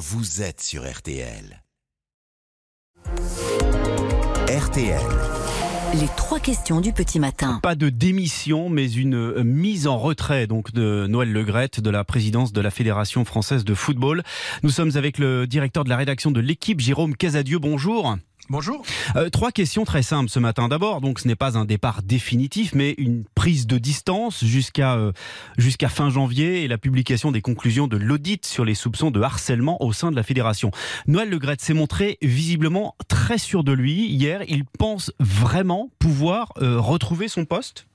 vous êtes sur RTL. RTL. Les trois questions du petit matin. Pas de démission, mais une euh, mise en retrait donc de Noël Legrette de la présidence de la Fédération française de football. Nous sommes avec le directeur de la rédaction de l'équipe, Jérôme Casadieu. Bonjour. Bonjour. Euh, trois questions très simples ce matin. D'abord, donc ce n'est pas un départ définitif, mais une prise de distance jusqu'à euh, jusqu'à fin janvier et la publication des conclusions de l'audit sur les soupçons de harcèlement au sein de la fédération. Noël Legrette s'est montré visiblement très sûr de lui hier. Il pense vraiment pouvoir euh, retrouver son poste?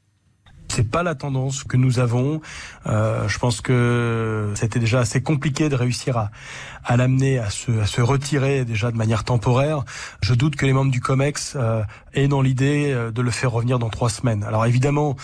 C'est pas la tendance que nous avons. Euh, je pense que c'était déjà assez compliqué de réussir à, à l'amener à se, à se retirer déjà de manière temporaire. Je doute que les membres du COMEX euh, aient dans l'idée euh, de le faire revenir dans trois semaines. Alors évidemment,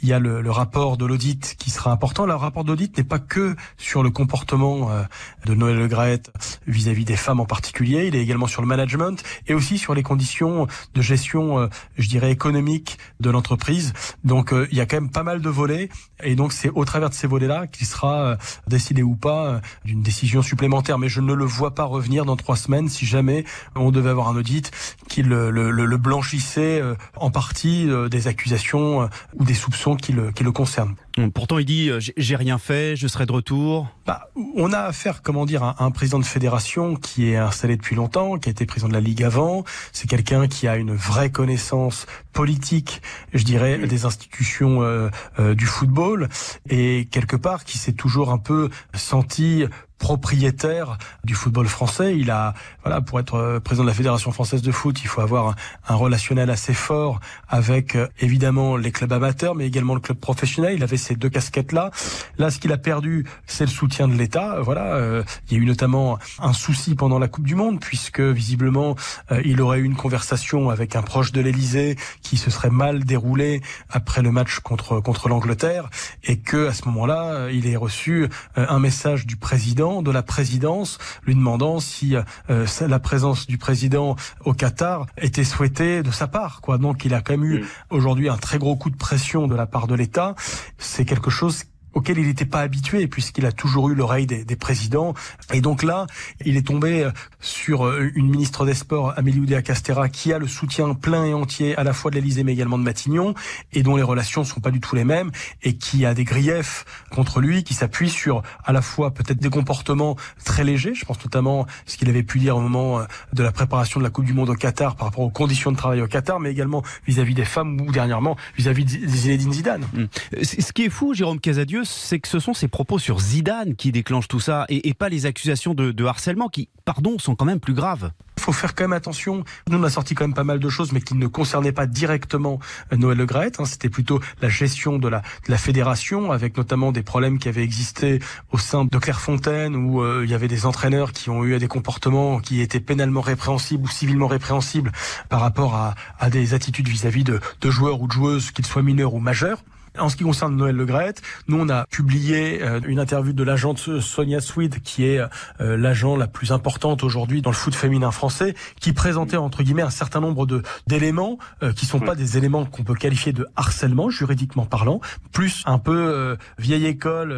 il y a le, le rapport de l'audit qui sera important. Le rapport d'audit n'est pas que sur le comportement euh, de Noël Le Graët vis-à-vis des femmes en particulier. Il est également sur le management et aussi sur les conditions de gestion, euh, je dirais, économique de l'entreprise. Donc il y a quand même pas mal de volets et donc c'est au travers de ces volets-là qu'il sera décidé ou pas d'une décision supplémentaire. Mais je ne le vois pas revenir dans trois semaines si jamais on devait avoir un audit qui le, le, le blanchissait en partie des accusations ou des soupçons qui le, qui le concerne. Pourtant, il dit j'ai rien fait, je serai de retour. Bah, on a affaire, comment dire, à un président de fédération qui est installé depuis longtemps, qui a été président de la Ligue avant. C'est quelqu'un qui a une vraie connaissance politique, je dirais, des institutions euh, euh, du football et quelque part qui s'est toujours un peu senti propriétaire du football français. Il a, voilà, pour être euh, président de la Fédération française de foot, il faut avoir un, relationnel assez fort avec évidemment les clubs amateurs, mais également le club professionnel. Il avait ces deux casquettes-là. Là, ce qu'il a perdu, c'est le soutien de l'État. Voilà, euh, il y a eu notamment un souci pendant la Coupe du Monde, puisque visiblement, euh, il aurait eu une conversation avec un proche de l'Élysée qui se serait mal déroulé après le match contre contre l'Angleterre, et que à ce moment-là, il ait reçu un message du président, de la présidence, lui demandant si la présence du président au Qatar était souhaitée de sa part. Quoi. Donc, il a quand même eu aujourd'hui un très gros coup de pression de la part de l'État. C'est quelque chose auquel il n'était pas habitué puisqu'il a toujours eu l'oreille des, des, présidents. Et donc là, il est tombé euh, sur euh, une ministre des Sports, Amélie Oudéa-Castera, qui a le soutien plein et entier à la fois de l'Élysée mais également de Matignon et dont les relations sont pas du tout les mêmes et qui a des griefs contre lui, qui s'appuie sur à la fois peut-être des comportements très légers. Je pense notamment ce qu'il avait pu dire au moment euh, de la préparation de la Coupe du Monde au Qatar par rapport aux conditions de travail au Qatar, mais également vis-à-vis des femmes ou dernièrement vis-à-vis de Zinedine Zidane. Mmh. Ce qui est fou, Jérôme Casadieu, c'est que ce sont ces propos sur Zidane qui déclenchent tout ça et, pas les accusations de, harcèlement qui, pardon, sont quand même plus graves. Il faut faire quand même attention. Nous, on a sorti quand même pas mal de choses, mais qui ne concernaient pas directement euh, Noël Le Graët. Hein. C'était plutôt la gestion de la, fédération, avec notamment des problèmes qui avaient existé au sein de Clairefontaine, où euh, il y avait des entraîneurs qui ont eu des comportements qui étaient pénalement répréhensibles ou civilement répréhensibles par rapport à, des attitudes vis-à-vis -vis de, de joueurs ou de joueuses, qu'ils soient mineurs ou majeurs. En ce qui concerne Noël Le Graët, nous on a publié euh, une interview de l'agente Sonia Swede, qui est euh, l'agent la plus importante aujourd'hui dans le foot féminin français, qui présentait entre guillemets un certain nombre de d'éléments euh, qui sont pas des éléments qu'on peut qualifier de harcèlement juridiquement parlant, plus un peu vieille école,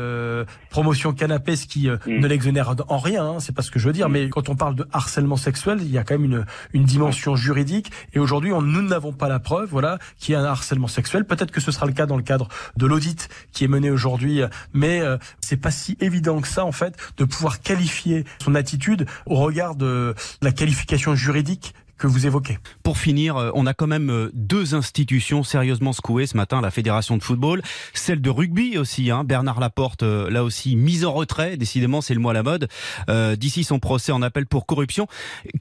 promotion canapé, ce qui ne l'exonère en rien, hein, c'est pas ce que je veux dire, mais quand on parle de harcèlement sexuel, il y a quand même une une dimension juridique, et aujourd'hui nous n'avons pas la preuve, voilà, qu'il y a un harcèlement sexuel. Peut-être que ce sera le cas dans le cadre de l'audit qui est mené aujourd'hui, mais euh, c'est pas si évident que ça en fait de pouvoir qualifier son attitude au regard de la qualification juridique que vous évoquez. Pour finir, euh, on a quand même euh, deux institutions sérieusement secouées ce matin, la Fédération de football, celle de rugby aussi, hein. Bernard Laporte, là aussi, mise en retrait, décidément c'est le mot à la mode, d'ici son procès en appel pour corruption.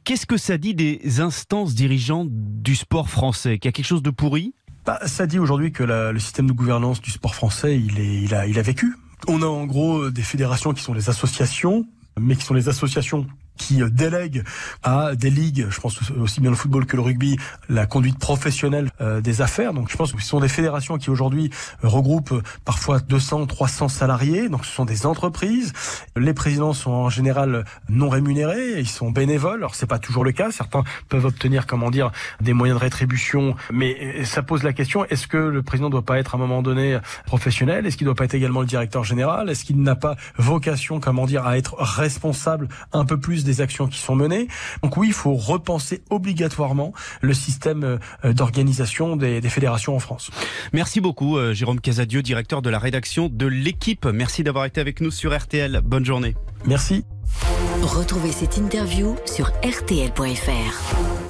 Qu'est-ce que ça dit des instances dirigeantes du sport français? Qu'il y a quelque chose de pourri? Bah, ça dit aujourd'hui que la, le système de gouvernance du sport français, il, est, il, a, il a vécu. On a en gros des fédérations qui sont les associations, mais qui sont les associations qui délègue à des ligues, je pense aussi bien le football que le rugby, la conduite professionnelle des affaires. Donc je pense que ce sont des fédérations qui aujourd'hui regroupent parfois 200, 300 salariés. Donc ce sont des entreprises. Les présidents sont en général non rémunérés, ils sont bénévoles. Alors c'est pas toujours le cas. Certains peuvent obtenir, comment dire, des moyens de rétribution, mais ça pose la question est-ce que le président doit pas être à un moment donné professionnel? Est-ce qu'il doit pas être également le directeur général? Est-ce qu'il n'a pas vocation, comment dire, à être responsable un peu plus des actions qui sont menées Donc oui, il faut repenser obligatoirement le système euh, d'organisation des, des, fédérations en France. Merci beaucoup, euh, Jérôme Casadieu, directeur de la rédaction de l'équipe. Merci d'avoir été avec nous sur RTL. Bonne journée. Merci. Retrouvez cette interview sur rtl.fr.